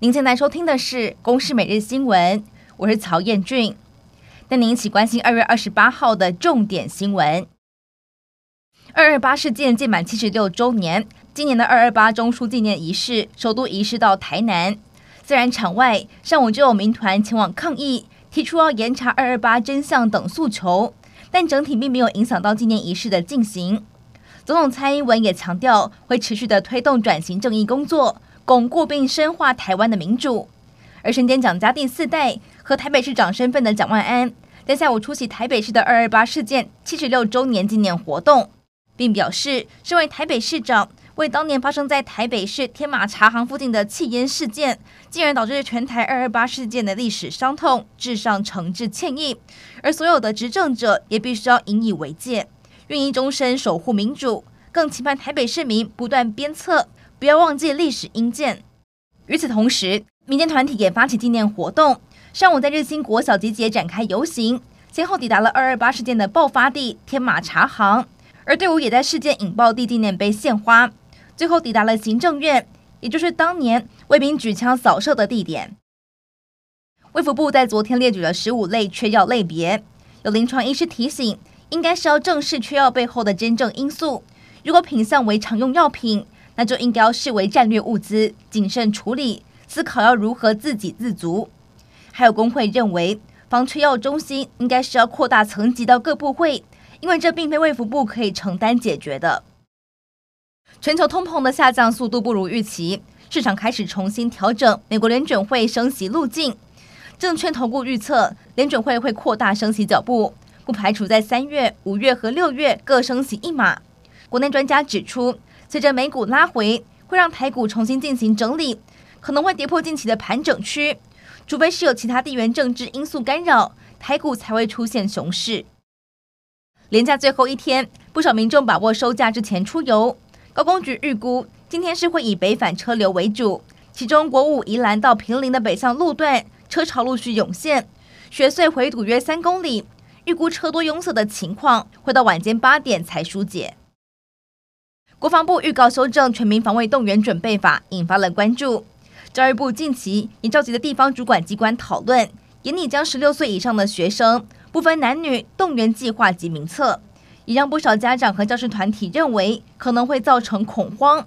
您现在收听的是《公视每日新闻》，我是曹彦俊，带您一起关心二月二十八号的重点新闻。二二八事件届满七十六周年，今年的二二八中枢纪念仪式首度移师到台南。虽然场外上午就有民团前往抗议，提出要严查二二八真相等诉求，但整体并没有影响到纪念仪式的进行。总统蔡英文也强调，会持续的推动转型正义工作。巩固并深化台湾的民主，而身兼蒋家第四代和台北市长身份的蒋万安，在下午出席台北市的二二八事件七十六周年纪念活动，并表示，身为台北市长，为当年发生在台北市天马茶行附近的弃烟事件，竟然导致全台二二八事件的历史伤痛，致上诚挚歉意。而所有的执政者也必须要引以为戒，愿意终身守护民主，更期盼台北市民不断鞭策。不要忘记历史殷鉴。与此同时，民间团体也发起纪念活动，上午在日新国小集结展开游行，先后抵达了二二八事件的爆发地天马茶行，而队伍也在事件引爆地纪念碑献花，最后抵达了行政院，也就是当年卫兵举枪扫射的地点。卫福部在昨天列举了十五类缺药类别，有临床医师提醒，应该是要正视缺药背后的真正因素，如果品项为常用药品。那就应该要视为战略物资，谨慎处理，思考要如何自给自足。还有工会认为，防缺药中心应该是要扩大层级到各部会，因为这并非卫福部可以承担解决的。全球通膨的下降速度不如预期，市场开始重新调整美国联准会升息路径。证券投顾预测，联准会会扩大升息脚步，不排除在三月、五月和六月各升息一码。国内专家指出，随着美股拉回，会让台股重新进行整理，可能会跌破近期的盘整区。除非是有其他地缘政治因素干扰，台股才会出现熊市。连假最后一天，不少民众把握收假之前出游。高公局预估，今天是会以北返车流为主，其中国五宜兰到坪林的北向路段车潮陆续涌现，雪隧回堵约三公里，预估车多拥塞的情况会到晚间八点才疏解。国防部预告修正《全民防卫动员准备法》，引发了关注。教育部近期已召集了地方主管机关讨论，严拟将十六岁以上的学生不分男女动员计划及名册，也让不少家长和教师团体认为可能会造成恐慌。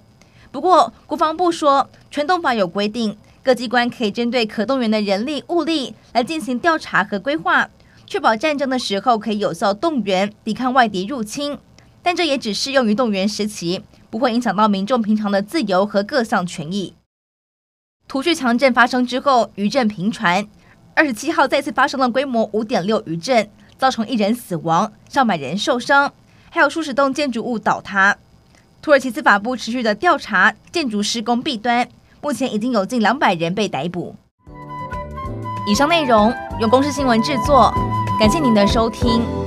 不过，国防部说，全动法有规定，各机关可以针对可动员的人力物力来进行调查和规划，确保战争的时候可以有效动员，抵抗外敌入侵。但这也只适用于动员时期，不会影响到民众平常的自由和各项权益。土叙强震发生之后，余震频传。二十七号再次发生了规模五点六余震，造成一人死亡，上百人受伤，还有数十栋建筑物倒塌。土耳其司法部持续的调查建筑施工弊端，目前已经有近两百人被逮捕。以上内容由公视新闻制作，感谢您的收听。